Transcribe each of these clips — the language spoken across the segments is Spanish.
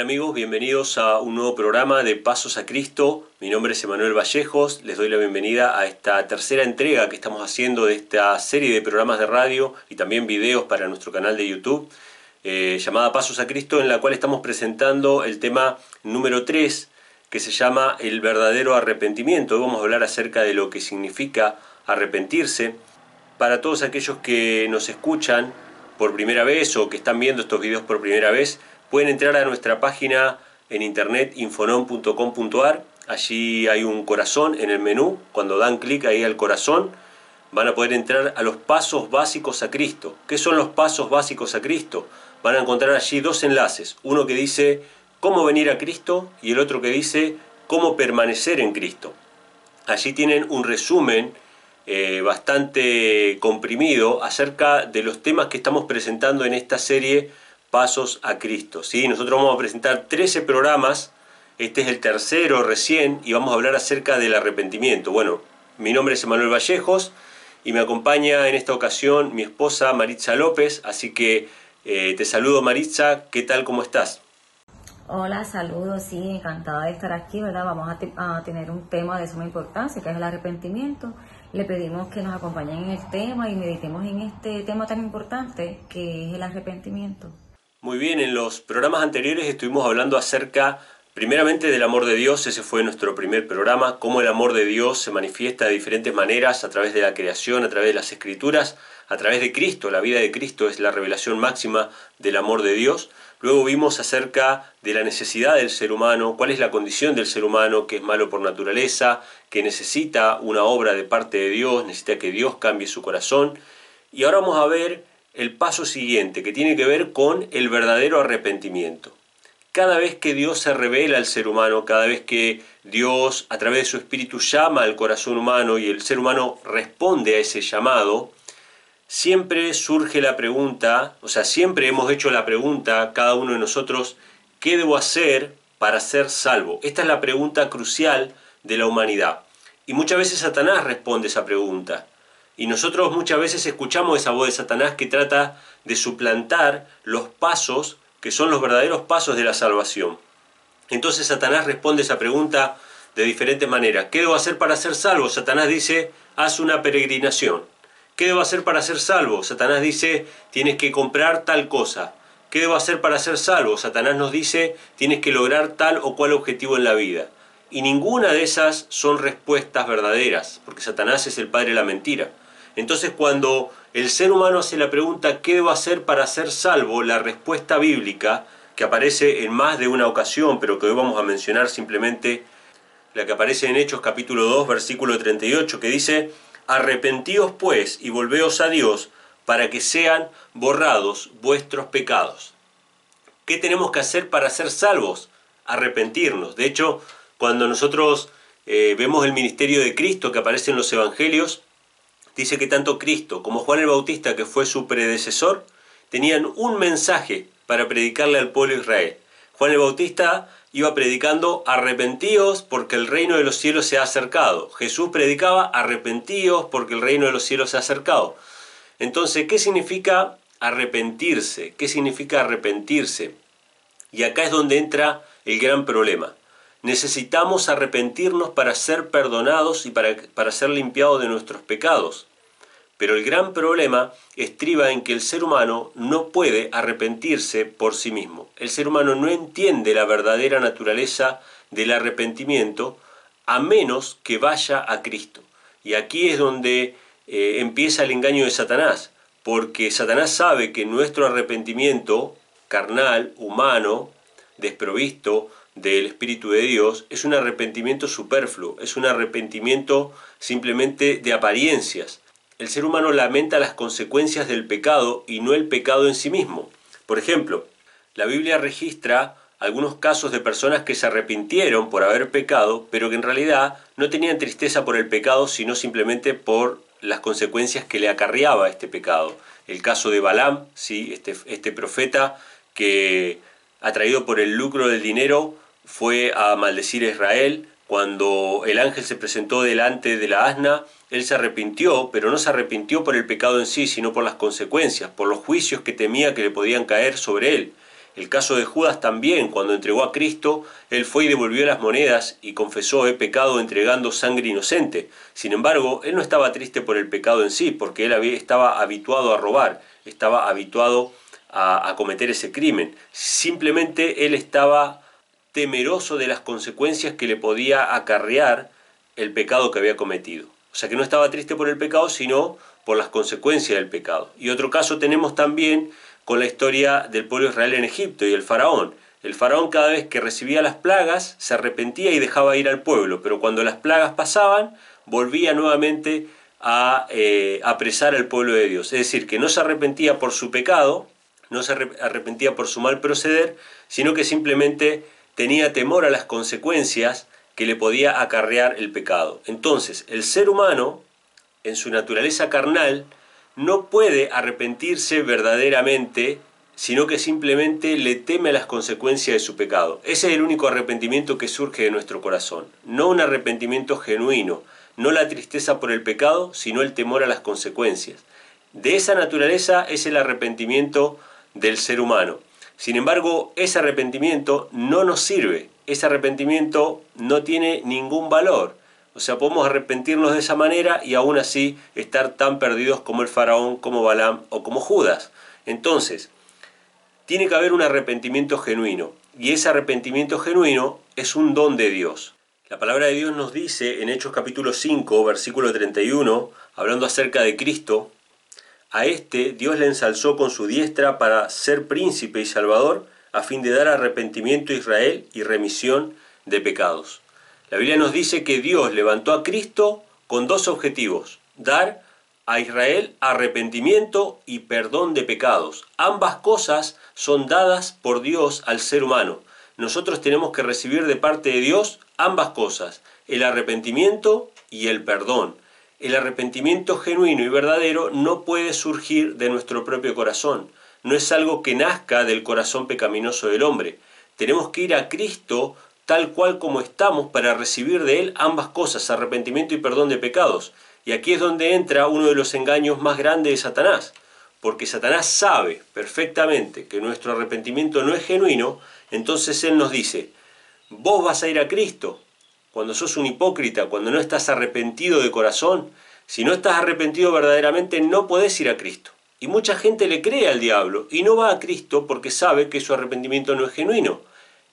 amigos? Bienvenidos a un nuevo programa de Pasos a Cristo. Mi nombre es Emanuel Vallejos. Les doy la bienvenida a esta tercera entrega que estamos haciendo de esta serie de programas de radio y también videos para nuestro canal de YouTube eh, llamada Pasos a Cristo en la cual estamos presentando el tema número 3 que se llama el verdadero arrepentimiento. Hoy vamos a hablar acerca de lo que significa arrepentirse. Para todos aquellos que nos escuchan por primera vez o que están viendo estos videos por primera vez, pueden entrar a nuestra página en internet infonom.com.ar. Allí hay un corazón en el menú. Cuando dan clic ahí al corazón, van a poder entrar a los pasos básicos a Cristo. ¿Qué son los pasos básicos a Cristo? Van a encontrar allí dos enlaces. Uno que dice cómo venir a Cristo y el otro que dice cómo permanecer en Cristo. Allí tienen un resumen eh, bastante comprimido acerca de los temas que estamos presentando en esta serie Pasos a Cristo. ¿sí? Nosotros vamos a presentar 13 programas, este es el tercero recién, y vamos a hablar acerca del arrepentimiento. Bueno, mi nombre es Emanuel Vallejos y me acompaña en esta ocasión mi esposa Maritza López, así que eh, te saludo Maritza, ¿qué tal, cómo estás? Hola, saludos, sí, encantada de estar aquí, ¿verdad? Vamos a, a, tener un tema de suma importancia, que es el arrepentimiento. Le pedimos que nos acompañen en el tema y meditemos en este tema tan importante que es el arrepentimiento. Muy bien, en los programas anteriores estuvimos hablando acerca primeramente del amor de Dios, ese fue nuestro primer programa, cómo el amor de Dios se manifiesta de diferentes maneras a través de la creación, a través de las escrituras, a través de Cristo, la vida de Cristo es la revelación máxima del amor de Dios. Luego vimos acerca de la necesidad del ser humano, cuál es la condición del ser humano, que es malo por naturaleza, que necesita una obra de parte de Dios, necesita que Dios cambie su corazón. Y ahora vamos a ver el paso siguiente, que tiene que ver con el verdadero arrepentimiento. Cada vez que Dios se revela al ser humano, cada vez que Dios a través de su espíritu llama al corazón humano y el ser humano responde a ese llamado, siempre surge la pregunta, o sea, siempre hemos hecho la pregunta, cada uno de nosotros, ¿qué debo hacer para ser salvo? Esta es la pregunta crucial de la humanidad. Y muchas veces Satanás responde esa pregunta. Y nosotros muchas veces escuchamos esa voz de Satanás que trata de suplantar los pasos que son los verdaderos pasos de la salvación. Entonces Satanás responde esa pregunta de diferentes maneras. ¿Qué debo hacer para ser salvo? Satanás dice, haz una peregrinación. ¿Qué debo hacer para ser salvo? Satanás dice, tienes que comprar tal cosa. ¿Qué debo hacer para ser salvo? Satanás nos dice, tienes que lograr tal o cual objetivo en la vida. Y ninguna de esas son respuestas verdaderas, porque Satanás es el padre de la mentira. Entonces cuando el ser humano hace la pregunta ¿qué debo hacer para ser salvo? La respuesta bíblica, que aparece en más de una ocasión, pero que hoy vamos a mencionar simplemente la que aparece en Hechos capítulo 2, versículo 38, que dice, Arrepentíos pues y volveos a Dios para que sean borrados vuestros pecados. ¿Qué tenemos que hacer para ser salvos? Arrepentirnos. De hecho, cuando nosotros eh, vemos el ministerio de Cristo que aparece en los evangelios, dice que tanto Cristo como Juan el Bautista, que fue su predecesor, tenían un mensaje para predicarle al pueblo de Israel. Juan el Bautista iba predicando arrepentíos porque el reino de los cielos se ha acercado. Jesús predicaba arrepentíos porque el reino de los cielos se ha acercado. Entonces, ¿qué significa arrepentirse? ¿Qué significa arrepentirse? Y acá es donde entra el gran problema. Necesitamos arrepentirnos para ser perdonados y para, para ser limpiados de nuestros pecados. Pero el gran problema estriba en que el ser humano no puede arrepentirse por sí mismo. El ser humano no entiende la verdadera naturaleza del arrepentimiento a menos que vaya a Cristo. Y aquí es donde eh, empieza el engaño de Satanás, porque Satanás sabe que nuestro arrepentimiento carnal, humano, desprovisto del Espíritu de Dios, es un arrepentimiento superfluo, es un arrepentimiento simplemente de apariencias. El ser humano lamenta las consecuencias del pecado y no el pecado en sí mismo. Por ejemplo, la Biblia registra algunos casos de personas que se arrepintieron por haber pecado, pero que en realidad no tenían tristeza por el pecado, sino simplemente por las consecuencias que le acarreaba este pecado. El caso de Balaam, ¿sí? este, este profeta que atraído por el lucro del dinero, fue a maldecir a Israel. Cuando el ángel se presentó delante de la asna, él se arrepintió, pero no se arrepintió por el pecado en sí, sino por las consecuencias, por los juicios que temía que le podían caer sobre él. El caso de Judas también, cuando entregó a Cristo, él fue y devolvió las monedas y confesó he pecado entregando sangre inocente. Sin embargo, él no estaba triste por el pecado en sí, porque él había, estaba habituado a robar, estaba habituado a, a cometer ese crimen. Simplemente él estaba temeroso de las consecuencias que le podía acarrear el pecado que había cometido. O sea que no estaba triste por el pecado, sino por las consecuencias del pecado. Y otro caso tenemos también con la historia del pueblo Israel en Egipto y el faraón. El faraón cada vez que recibía las plagas se arrepentía y dejaba ir al pueblo, pero cuando las plagas pasaban volvía nuevamente a eh, apresar al pueblo de Dios. Es decir, que no se arrepentía por su pecado, no se arrepentía por su mal proceder, sino que simplemente tenía temor a las consecuencias que le podía acarrear el pecado. Entonces, el ser humano, en su naturaleza carnal, no puede arrepentirse verdaderamente, sino que simplemente le teme a las consecuencias de su pecado. Ese es el único arrepentimiento que surge de nuestro corazón, no un arrepentimiento genuino, no la tristeza por el pecado, sino el temor a las consecuencias. De esa naturaleza es el arrepentimiento del ser humano. Sin embargo, ese arrepentimiento no nos sirve, ese arrepentimiento no tiene ningún valor. O sea, podemos arrepentirnos de esa manera y aún así estar tan perdidos como el faraón, como Balaam o como Judas. Entonces, tiene que haber un arrepentimiento genuino. Y ese arrepentimiento genuino es un don de Dios. La palabra de Dios nos dice en Hechos capítulo 5, versículo 31, hablando acerca de Cristo, a este Dios le ensalzó con su diestra para ser príncipe y salvador, a fin de dar arrepentimiento a Israel y remisión de pecados. La Biblia nos dice que Dios levantó a Cristo con dos objetivos, dar a Israel arrepentimiento y perdón de pecados. Ambas cosas son dadas por Dios al ser humano. Nosotros tenemos que recibir de parte de Dios ambas cosas, el arrepentimiento y el perdón. El arrepentimiento genuino y verdadero no puede surgir de nuestro propio corazón, no es algo que nazca del corazón pecaminoso del hombre. Tenemos que ir a Cristo tal cual como estamos para recibir de Él ambas cosas, arrepentimiento y perdón de pecados. Y aquí es donde entra uno de los engaños más grandes de Satanás, porque Satanás sabe perfectamente que nuestro arrepentimiento no es genuino, entonces Él nos dice, vos vas a ir a Cristo, cuando sos un hipócrita, cuando no estás arrepentido de corazón, si no estás arrepentido verdaderamente no podés ir a Cristo. Y mucha gente le cree al diablo y no va a Cristo porque sabe que su arrepentimiento no es genuino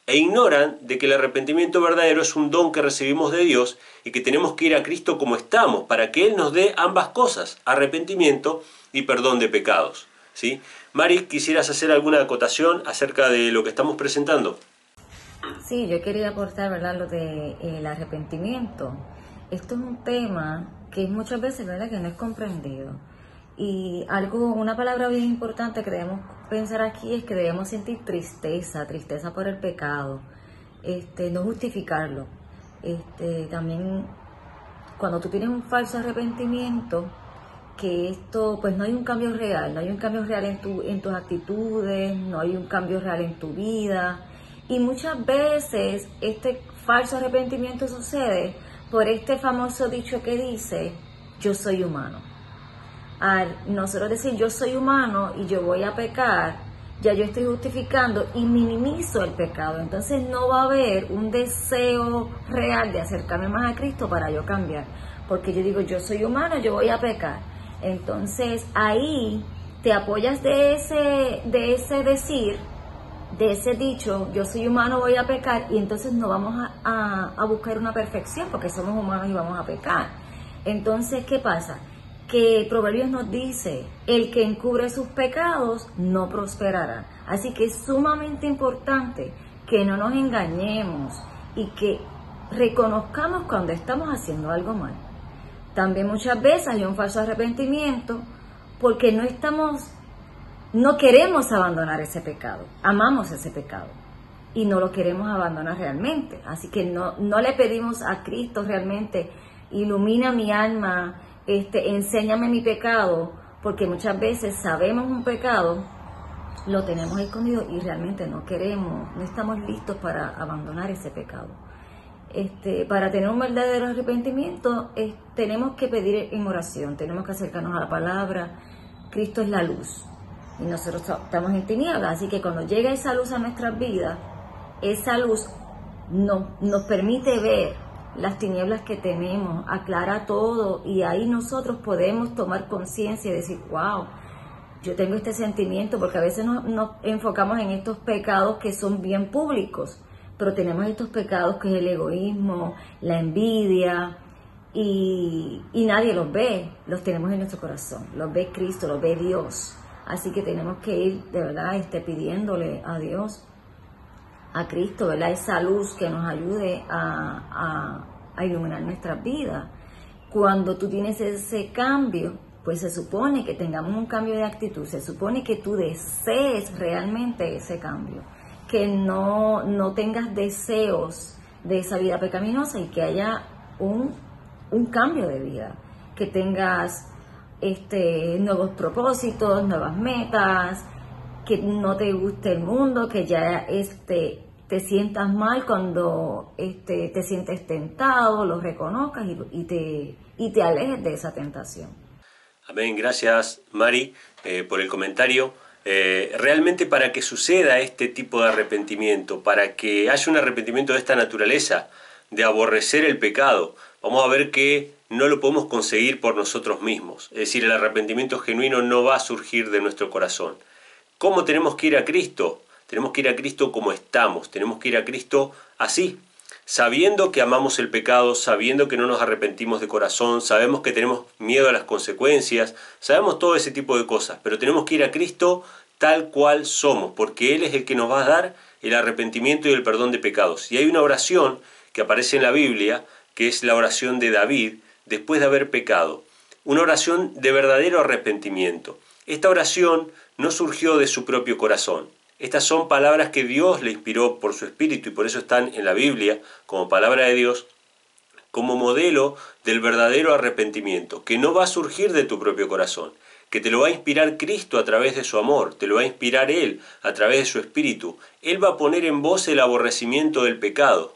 e ignoran de que el arrepentimiento verdadero es un don que recibimos de Dios y que tenemos que ir a Cristo como estamos, para que Él nos dé ambas cosas, arrepentimiento y perdón de pecados. ¿sí? Mari, ¿quisieras hacer alguna acotación acerca de lo que estamos presentando? Sí, yo quería aportar ¿verdad? lo del de, eh, arrepentimiento. Esto es un tema que muchas veces ¿verdad? que no es comprendido. Y algo, una palabra bien importante que debemos pensar aquí es que debemos sentir tristeza, tristeza por el pecado, este, no justificarlo. Este, también cuando tú tienes un falso arrepentimiento, que esto, pues no hay un cambio real, no hay un cambio real en, tu, en tus actitudes, no hay un cambio real en tu vida. Y muchas veces este falso arrepentimiento sucede por este famoso dicho que dice, yo soy humano al nosotros decir yo soy humano y yo voy a pecar, ya yo estoy justificando y minimizo el pecado. Entonces no va a haber un deseo real de acercarme más a Cristo para yo cambiar. Porque yo digo, yo soy humano, yo voy a pecar. Entonces ahí te apoyas de ese, de ese decir, de ese dicho, yo soy humano, voy a pecar, y entonces no vamos a, a buscar una perfección porque somos humanos y vamos a pecar. Entonces, ¿qué pasa? que Proverbios nos dice, el que encubre sus pecados no prosperará. Así que es sumamente importante que no nos engañemos y que reconozcamos cuando estamos haciendo algo mal. También muchas veces hay un falso arrepentimiento porque no estamos, no queremos abandonar ese pecado, amamos ese pecado y no lo queremos abandonar realmente. Así que no, no le pedimos a Cristo realmente, ilumina mi alma, este, enséñame mi pecado, porque muchas veces sabemos un pecado, lo tenemos escondido y realmente no queremos, no estamos listos para abandonar ese pecado. Este, para tener un verdadero arrepentimiento tenemos que pedir en oración, tenemos que acercarnos a la palabra. Cristo es la luz. Y nosotros estamos en tinieblas. Así que cuando llega esa luz a nuestras vidas, esa luz no, nos permite ver las tinieblas que tenemos, aclara todo y ahí nosotros podemos tomar conciencia y decir, wow, yo tengo este sentimiento, porque a veces nos, enfocamos en estos pecados que son bien públicos, pero tenemos estos pecados que es el egoísmo, la envidia, y, y, nadie los ve, los tenemos en nuestro corazón, los ve Cristo, los ve Dios. Así que tenemos que ir de verdad este, pidiéndole a Dios, a Cristo, ¿verdad? esa luz que nos ayude a, a, iluminar nuestras vidas. Cuando tú tienes ese cambio, pues se supone que tengamos un cambio de actitud, se supone que tú desees realmente ese cambio, que no, no tengas deseos de esa vida pecaminosa y que haya un, un cambio de vida, que tengas este, nuevos propósitos, nuevas metas, que no te guste el mundo, que ya este, te sientas mal cuando este, te sientes tentado, lo reconozcas y, te, y te alejes de esa tentación. Amén, gracias Mari eh, por el comentario. Eh, realmente para que suceda este tipo de arrepentimiento, para que haya un arrepentimiento de esta naturaleza, de aborrecer el pecado, vamos a ver que no lo podemos conseguir por nosotros mismos. Es decir, el arrepentimiento genuino no va a surgir de nuestro corazón. ¿Cómo tenemos que ir a Cristo? Tenemos que ir a Cristo como estamos, tenemos que ir a Cristo así, sabiendo que amamos el pecado, sabiendo que no nos arrepentimos de corazón, sabemos que tenemos miedo a las consecuencias, sabemos todo ese tipo de cosas, pero tenemos que ir a Cristo tal cual somos, porque Él es el que nos va a dar el arrepentimiento y el perdón de pecados. Y hay una oración que aparece en la Biblia, que es la oración de David, después de haber pecado. Una oración de verdadero arrepentimiento. Esta oración no surgió de su propio corazón. Estas son palabras que Dios le inspiró por su espíritu y por eso están en la Biblia como palabra de Dios, como modelo del verdadero arrepentimiento, que no va a surgir de tu propio corazón, que te lo va a inspirar Cristo a través de su amor, te lo va a inspirar Él a través de su espíritu. Él va a poner en vos el aborrecimiento del pecado,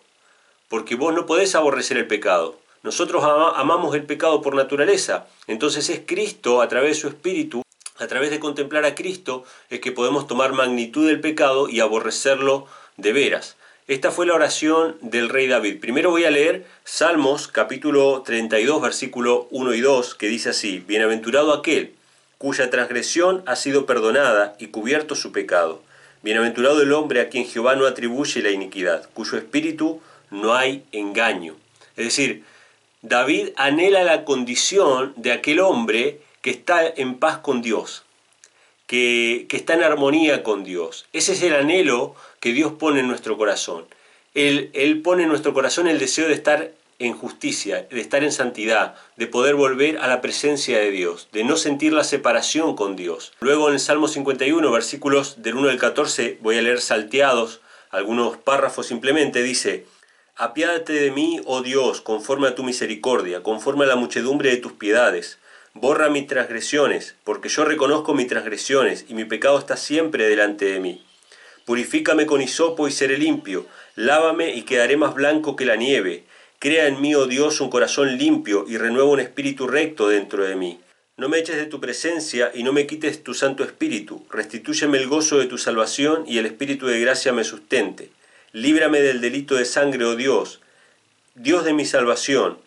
porque vos no podés aborrecer el pecado, nosotros amamos el pecado por naturaleza, entonces es Cristo a través de su Espíritu, a través de contemplar a Cristo, es que podemos tomar magnitud del pecado y aborrecerlo de veras. Esta fue la oración del rey David. Primero voy a leer Salmos capítulo 32 versículo 1 y 2 que dice así, Bienaventurado aquel cuya transgresión ha sido perdonada y cubierto su pecado. Bienaventurado el hombre a quien Jehová no atribuye la iniquidad, cuyo espíritu no hay engaño. Es decir, David anhela la condición de aquel hombre que está en paz con Dios, que, está en armonía con Dios. Ese es el anhelo que Dios pone en nuestro corazón. Él, él pone en nuestro corazón el deseo de estar en justicia, de estar en santidad, de poder volver a la presencia de Dios, de no sentir la separación con Dios. Luego en el Salmo 51, versículos del 1 al 14, voy a leer salteados algunos párrafos simplemente, dice, Apiádate de mí, oh Dios, conforme a tu misericordia, conforme a la muchedumbre de tus piedades. Borra mis transgresiones, porque yo reconozco mis transgresiones, y mi pecado está siempre delante de mí. Purifícame con hisopo y seré limpio, lávame y quedaré más blanco que la nieve. Crea en mí, oh Dios, un corazón limpio, y renueva un espíritu recto dentro de mí. No me eches de tu presencia y no me quites tu Santo Espíritu. Restitúyeme el gozo de tu salvación y el Espíritu de gracia me sustente. Líbrame del delito de sangre, oh Dios, Dios de mi salvación,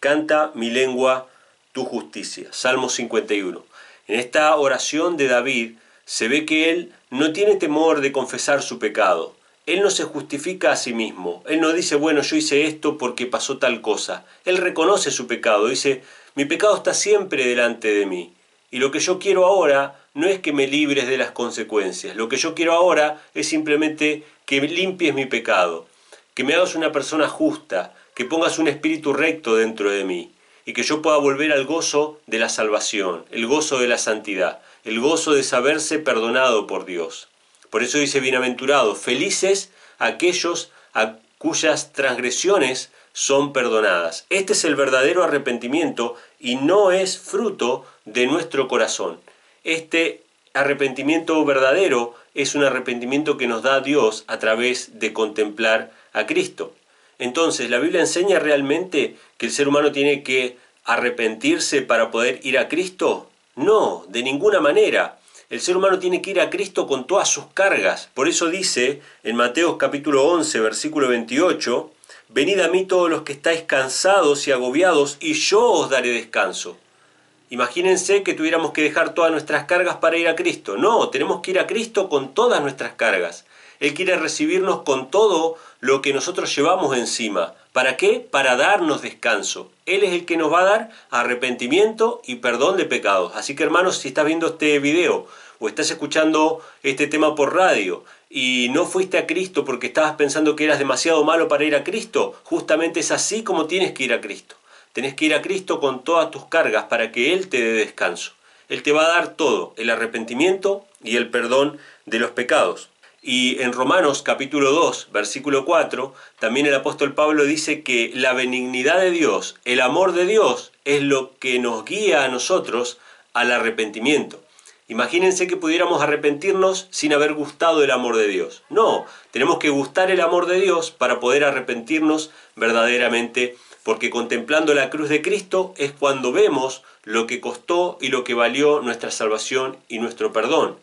canta mi lengua tu justicia. Salmo 51. En esta oración de David se ve que él no tiene temor de confesar su pecado. Él no se justifica a sí mismo. Él no dice, bueno, yo hice esto porque pasó tal cosa. Él reconoce su pecado. Dice, mi pecado está siempre delante de mí. Y lo que yo quiero ahora no es que me libres de las consecuencias. Lo que yo quiero ahora es simplemente que limpies mi pecado, que me hagas una persona justa, que pongas un espíritu recto dentro de mí y que yo pueda volver al gozo de la salvación, el gozo de la santidad, el gozo de saberse perdonado por Dios. Por eso dice bienaventurado, felices aquellos a cuyas transgresiones son perdonadas. Este es el verdadero arrepentimiento y no es fruto de nuestro corazón. Este arrepentimiento verdadero es un arrepentimiento que nos da Dios a través de contemplar a Cristo. Entonces, ¿la Biblia enseña realmente que el ser humano tiene que arrepentirse para poder ir a Cristo? No, de ninguna manera. El ser humano tiene que ir a Cristo con todas sus cargas. Por eso dice en Mateo capítulo 11, versículo 28, Venid a mí todos los que estáis cansados y agobiados, y yo os daré descanso. Imagínense que tuviéramos que dejar todas nuestras cargas para ir a Cristo. No, tenemos que ir a Cristo con todas nuestras cargas. Él quiere recibirnos con todo lo que nosotros llevamos encima. ¿Para qué? Para darnos descanso. Él es el que nos va a dar arrepentimiento y perdón de pecados. Así que hermanos, si estás viendo este video o estás escuchando este tema por radio y no fuiste a Cristo porque estabas pensando que eras demasiado malo para ir a Cristo, justamente es así como tienes que ir a Cristo. Tenés que ir a Cristo con todas tus cargas para que Él te dé descanso. Él te va a dar todo, el arrepentimiento y el perdón de los pecados. Y en Romanos capítulo 2, versículo 4, también el apóstol Pablo dice que la benignidad de Dios, el amor de Dios, es lo que nos guía a nosotros al arrepentimiento. Imagínense que pudiéramos arrepentirnos sin haber gustado el amor de Dios. No, tenemos que gustar el amor de Dios para poder arrepentirnos verdaderamente, porque contemplando la cruz de Cristo es cuando vemos lo que costó y lo que valió nuestra salvación y nuestro perdón.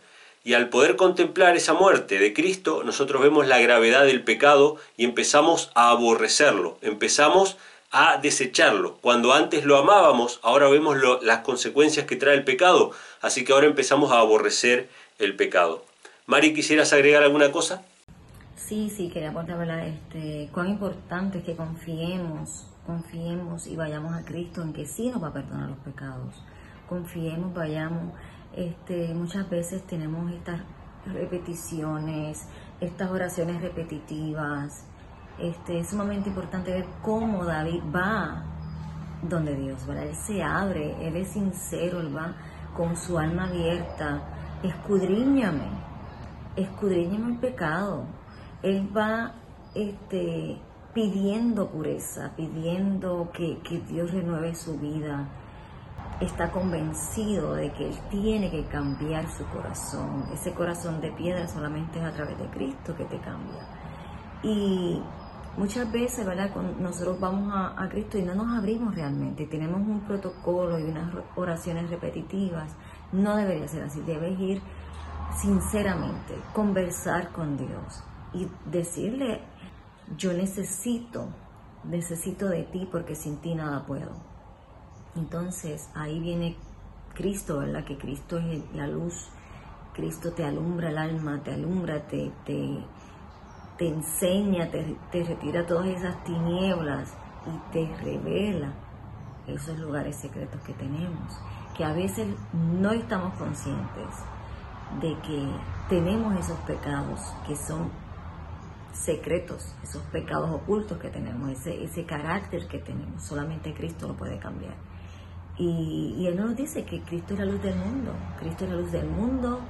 Y al poder contemplar esa muerte de Cristo, nosotros vemos la gravedad del pecado y empezamos a aborrecerlo, empezamos a desecharlo. Cuando antes lo amábamos, ahora vemos las consecuencias que trae el pecado, así que ahora empezamos a aborrecer el pecado. Mari, ¿quisieras agregar alguna cosa? Sí, sí, quería aportar, ¿verdad? Este, cuán importante es que confiemos, confiemos y vayamos a Cristo en que sí nos va a perdonar los pecados. Confiemos, vayamos este, muchas veces tenemos estas repeticiones, estas oraciones repetitivas. Este, es sumamente importante ver cómo David va donde Dios, ¿verdad? Él se abre, él es sincero, él va con su alma abierta. Escudriñame, escudriñame el pecado. Él va este, pidiendo pureza, pidiendo que, que Dios renueve su vida está convencido de que él tiene que cambiar su corazón. Ese corazón de piedra solamente es a través de Cristo que te cambia. Y muchas veces, ¿verdad? nosotros vamos a, Cristo y no nos abrimos realmente. Tenemos un protocolo y unas oraciones repetitivas. No debería ser así. Debes ir sinceramente, conversar con Dios y decirle, yo necesito, necesito de ti porque sin ti nada puedo. Entonces ahí viene Cristo, ¿verdad? Que Cristo es la luz, Cristo te alumbra el alma, te alumbra, te, te, enseña, te, te retira todas esas tinieblas y te revela esos lugares secretos que tenemos, que a veces no estamos conscientes de que tenemos esos pecados que son secretos, esos pecados ocultos que tenemos, ese, ese carácter que tenemos. Solamente Cristo lo puede cambiar. Y, Él nos dice que Cristo es la luz del mundo, Cristo es la luz del mundo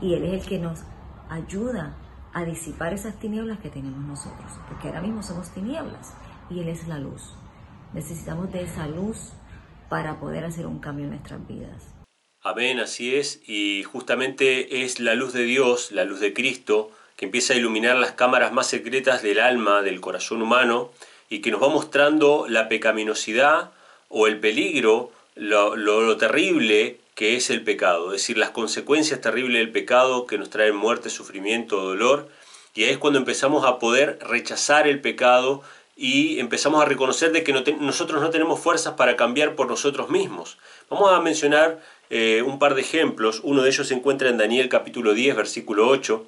y Él es el que nos ayuda a disipar esas tinieblas que tenemos nosotros, porque ahora mismo somos tinieblas y Él es la luz. Necesitamos de esa luz para poder hacer un cambio en nuestras vidas. Amén, así es, y justamente es la luz de Dios, la luz de Cristo, que empieza a iluminar las cámaras más secretas del alma, del corazón humano, y que nos va mostrando la pecaminosidad o el peligro lo, terrible que es el pecado, es decir, las consecuencias terribles del pecado que nos traen muerte, sufrimiento, dolor, y ahí es cuando empezamos a poder rechazar el pecado y empezamos a reconocer de que nosotros no tenemos fuerzas para cambiar por nosotros mismos. Vamos a mencionar eh, un par de ejemplos, uno de ellos se encuentra en Daniel capítulo 10, versículo 8,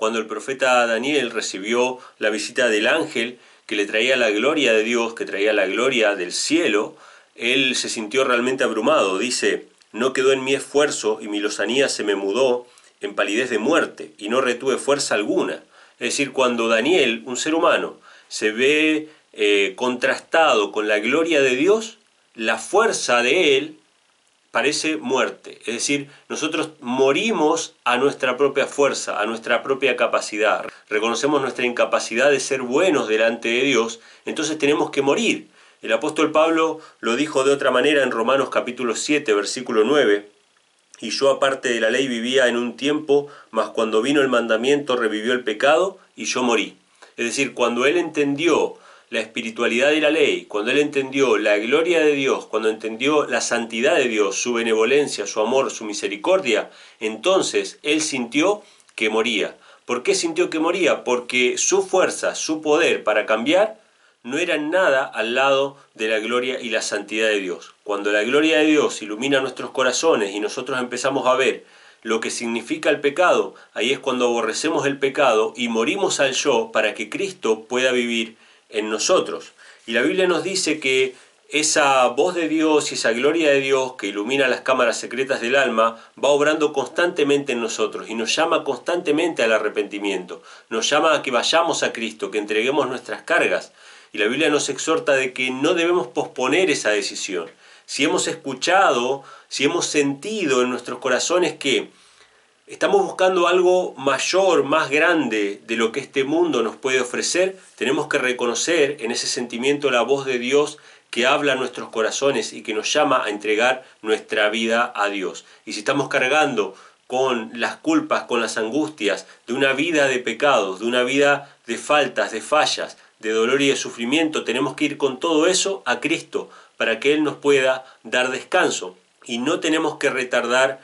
cuando el profeta Daniel recibió la visita del ángel que le traía la gloria de Dios, que traía la gloria del cielo, él se sintió realmente abrumado. Dice, no quedó en mi esfuerzo y mi lozanía se me mudó en palidez de muerte y no retuve fuerza alguna. Es decir, cuando Daniel, un ser humano, se ve eh, contrastado con la gloria de Dios, la fuerza de él parece muerte. Es decir, nosotros morimos a nuestra propia fuerza, a nuestra propia capacidad. Reconocemos nuestra incapacidad de ser buenos delante de Dios, entonces tenemos que morir. El apóstol Pablo lo dijo de otra manera en Romanos capítulo 7, versículo 9. Y yo aparte de la ley vivía en un tiempo, mas cuando vino el mandamiento revivió el pecado y yo morí. Es decir, cuando él entendió la espiritualidad de la ley, cuando él entendió la gloria de Dios, cuando entendió la santidad de Dios, su benevolencia, su amor, su misericordia, entonces él sintió que moría. ¿Por qué sintió que moría? Porque su fuerza, su poder para cambiar no era nada al lado de la gloria y la santidad de Dios. Cuando la gloria de Dios ilumina nuestros corazones y nosotros empezamos a ver lo que significa el pecado, ahí es cuando aborrecemos el pecado y morimos al yo para que Cristo pueda vivir en nosotros. Y la Biblia nos dice que esa voz de Dios y esa gloria de Dios que ilumina las cámaras secretas del alma va obrando constantemente en nosotros y nos llama constantemente al arrepentimiento, nos llama a que vayamos a Cristo, que entreguemos nuestras cargas. Y la Biblia nos exhorta de que no debemos posponer esa decisión. Si hemos escuchado, si hemos sentido en nuestros corazones que estamos buscando algo mayor, más grande de lo que este mundo nos puede ofrecer, tenemos que reconocer en ese sentimiento la voz de Dios que habla a nuestros corazones y que nos llama a entregar nuestra vida a Dios. Y si estamos cargando con las culpas, con las angustias de una vida de pecados, de una vida de faltas, de fallas, de dolor y de sufrimiento, tenemos que ir con todo eso a Cristo para que Él nos pueda dar descanso. Y no tenemos que retardar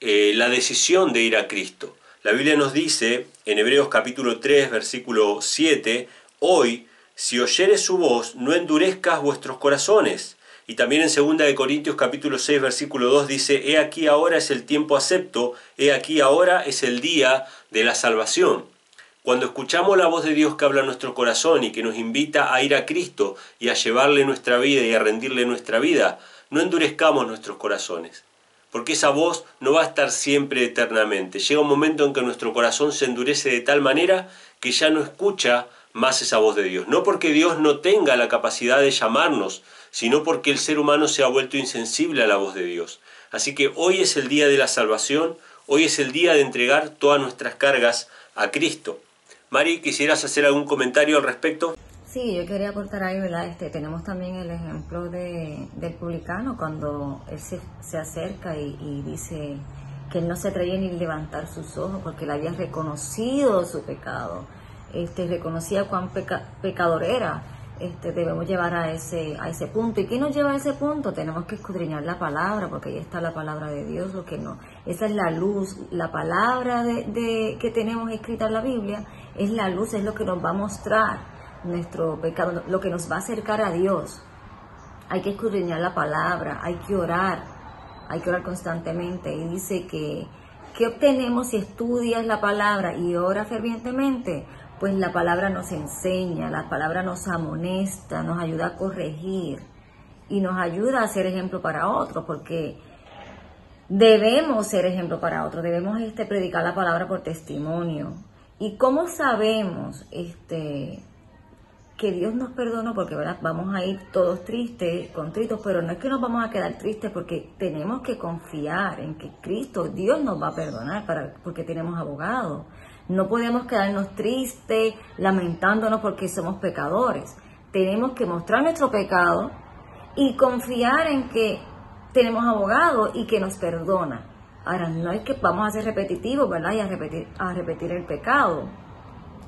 eh, la decisión de ir a Cristo. La Biblia nos dice en Hebreos capítulo 3, versículo 7, hoy si oyeres su voz, no endurezcas vuestros corazones. Y también en 2 de Corintios capítulo 6 versículo 2 dice, he aquí ahora es el tiempo acepto, he aquí ahora es el día de la salvación. Cuando escuchamos la voz de Dios que habla en nuestro corazón y que nos invita a ir a Cristo y a llevarle nuestra vida y a rendirle nuestra vida, no endurezcamos nuestros corazones. Porque esa voz no va a estar siempre eternamente. Llega un momento en que nuestro corazón se endurece de tal manera que ya no escucha más esa voz de Dios. No porque Dios no tenga la capacidad de llamarnos, sino porque el ser humano se ha vuelto insensible a la voz de Dios. Así que hoy es el día de la salvación, hoy es el día de entregar todas nuestras cargas a Cristo. Mari, ¿quisieras hacer algún comentario al respecto? Sí, yo quería aportar ahí, ¿verdad? Este, tenemos también el ejemplo de, del publicano cuando él se, se acerca y, dice que él no se atrevía ni levantar sus ojos porque él había reconocido su pecado este, reconocía cuán pecador era, este, debemos llevar a ese, a ese punto. ¿Y qué nos lleva a ese punto? Tenemos que escudriñar la palabra, porque ahí está la palabra de Dios, lo que no. Esa es la luz, la palabra de, que tenemos escrita en la Biblia, es la luz, es lo que nos va a mostrar nuestro pecado, lo que nos va a acercar a Dios. Hay que escudriñar la palabra, hay que orar, hay que orar constantemente. Y dice que, ¿qué obtenemos si estudias la palabra y oras fervientemente? pues la palabra nos enseña, la palabra nos amonesta, nos ayuda a corregir y nos ayuda a ser ejemplo para otros, porque debemos ser ejemplo para otros, debemos este, predicar la palabra por testimonio. ¿Y cómo sabemos este, que Dios nos perdonó? Porque ¿verdad? vamos a ir todos tristes, contritos, pero no es que nos vamos a quedar tristes porque tenemos que confiar en que Cristo, Dios nos va a perdonar para, porque tenemos abogados. No podemos quedarnos tristes, lamentándonos porque somos pecadores. Tenemos que mostrar nuestro pecado y confiar en que tenemos abogado y que nos perdona. Ahora, no es que vamos a ser repetitivos, ¿verdad? Y a repetir, a repetir el pecado.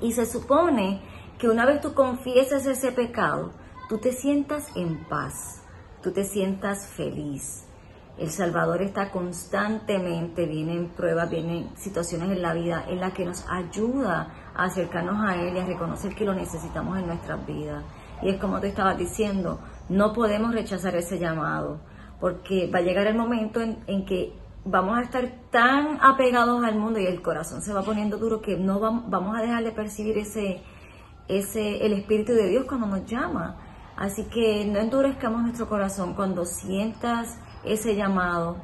Y se supone que una vez tú confieses ese pecado, tú te sientas en paz, tú te sientas feliz. El Salvador está constantemente, vienen pruebas, vienen situaciones en la vida en las que nos ayuda a acercarnos a Él y a reconocer que lo necesitamos en nuestras vidas. Y es como te estaba diciendo, no podemos rechazar ese llamado, porque va a llegar el momento en, que vamos a estar tan apegados al mundo y el corazón se va poniendo duro que no vamos, a dejar de percibir ese, ese, el Espíritu de Dios cuando nos llama. Así que no endurezcamos nuestro corazón cuando sientas ese llamado.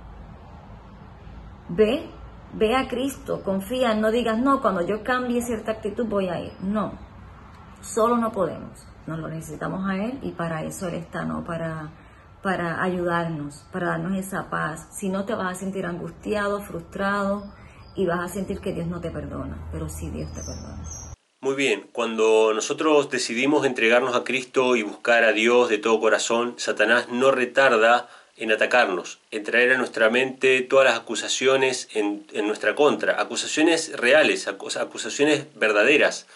Ve, ve a Cristo, confía, no digas, no, cuando yo cambie cierta actitud voy a ir. No, solo no podemos. Nos lo necesitamos a Él y para eso Él está, ¿no? Para, para ayudarnos, para darnos esa paz. Si no te vas a sentir angustiado, frustrado y vas a sentir que Dios no te perdona, pero sí Dios te perdona. Muy bien, cuando nosotros decidimos entregarnos a Cristo y buscar a Dios de todo corazón, Satanás no retarda en atacarnos, en traer a nuestra mente todas las acusaciones en, nuestra contra, acusaciones reales, acusaciones verdaderas.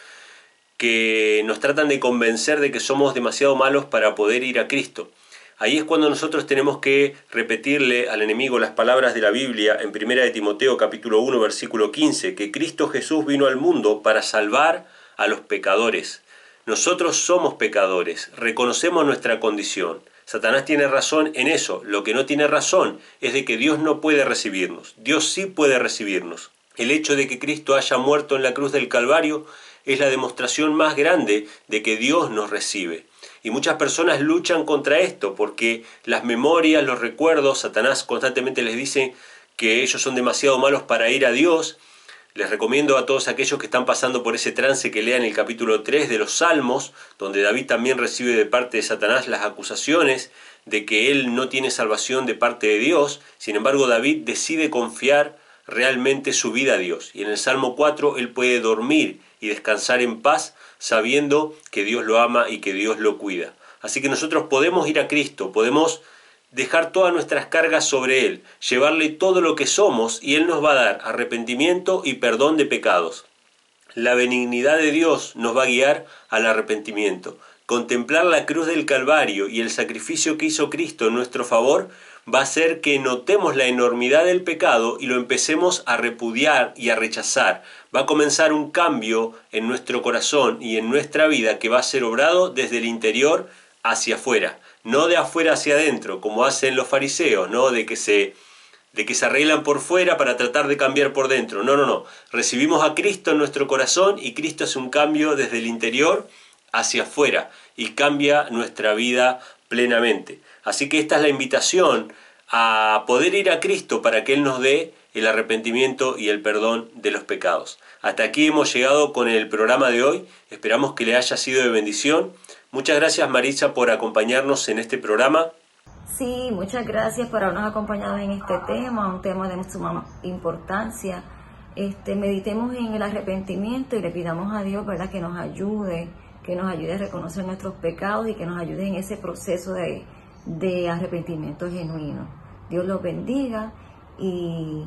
que nos tratan de convencer de que somos demasiado malos para poder ir a Cristo. Ahí es cuando nosotros tenemos que repetirle al enemigo las palabras de la Biblia en 1 de Timoteo capítulo 1 versículo 15, que Cristo Jesús vino al mundo para salvar a los pecadores. Nosotros somos pecadores, reconocemos nuestra condición. Satanás tiene razón en eso, lo que no tiene razón es de que Dios no puede recibirnos, Dios sí puede recibirnos. El hecho de que Cristo haya muerto en la cruz del Calvario es la demostración más grande de que Dios nos recibe. Y muchas personas luchan contra esto porque las memorias, los recuerdos, Satanás constantemente les dice que ellos son demasiado malos para ir a Dios. Les recomiendo a todos aquellos que están pasando por ese trance que lean el capítulo 3 de los Salmos, donde David también recibe de parte de Satanás las acusaciones de que él no tiene salvación de parte de Dios. Sin embargo, David decide confiar realmente su vida a Dios. Y en el Salmo 4 él puede dormir y descansar en paz sabiendo que Dios lo ama y que Dios lo cuida. Así que nosotros podemos ir a Cristo, podemos dejar todas nuestras cargas sobre Él, llevarle todo lo que somos y Él nos va a dar arrepentimiento y perdón de pecados. La benignidad de Dios nos va a guiar al arrepentimiento. Contemplar la cruz del Calvario y el sacrificio que hizo Cristo en nuestro favor va a hacer que notemos la enormidad del pecado y lo empecemos a repudiar y a rechazar. Va a comenzar un cambio en nuestro corazón y en nuestra vida que va a ser obrado desde el interior hacia afuera, no de afuera hacia adentro, como hacen los fariseos, ¿no? De que se de que se arreglan por fuera para tratar de cambiar por dentro. No, no, no. Recibimos a Cristo en nuestro corazón y Cristo es un cambio desde el interior hacia afuera y cambia nuestra vida plenamente. Así que esta es la invitación a poder ir a Cristo para que Él nos dé el arrepentimiento y el perdón de los pecados. Hasta aquí hemos llegado con el programa de hoy. Esperamos que le haya sido de bendición. Muchas gracias Marisa por acompañarnos en este programa. Sí, muchas gracias por habernos acompañado en este tema, un tema de suma importancia. Este, meditemos en el arrepentimiento y le pidamos a Dios ¿verdad? que nos ayude, que nos ayude a reconocer nuestros pecados y que nos ayude en ese proceso de, de arrepentimiento genuino. Dios los bendiga y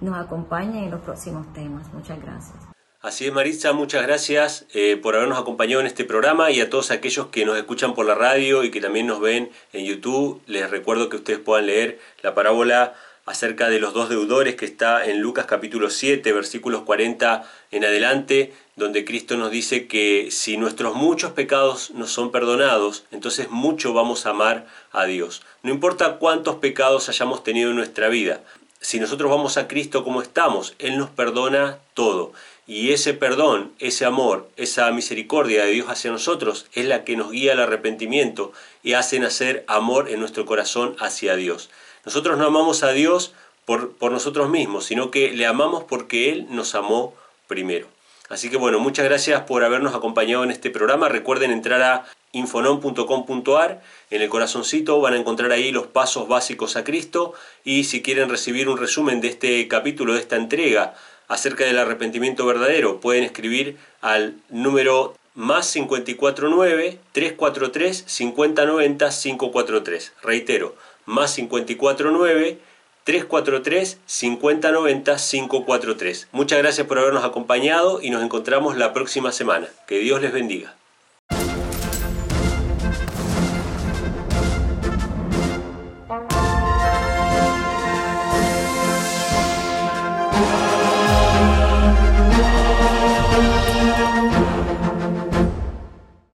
nos acompañe en los próximos temas. Muchas gracias. Así es, Maritza, muchas gracias eh, por habernos acompañado en este programa y a todos aquellos que nos escuchan por la radio y que también nos ven en YouTube. Les recuerdo que ustedes puedan leer la parábola acerca de los dos deudores que está en Lucas capítulo 7, versículos 40 en adelante, donde Cristo nos dice que si nuestros muchos pecados nos son perdonados, entonces mucho vamos a amar a Dios. No importa cuántos pecados hayamos tenido en nuestra vida, si nosotros vamos a Cristo como estamos, Él nos perdona todo. Y ese perdón, ese amor, esa misericordia de Dios hacia nosotros es la que nos guía al arrepentimiento y hace nacer amor en nuestro corazón hacia Dios. Nosotros no amamos a Dios por, por nosotros mismos, sino que le amamos porque Él nos amó primero. Así que bueno, muchas gracias por habernos acompañado en este programa. Recuerden entrar a infonom.com.ar. En el corazoncito van a encontrar ahí los pasos básicos a Cristo y si quieren recibir un resumen de este capítulo, de esta entrega acerca del arrepentimiento verdadero, pueden escribir al número más 549 343 5090 543. Reitero, más 549 343 5090 543. Muchas gracias por habernos acompañado y nos encontramos la próxima semana. Que Dios les bendiga.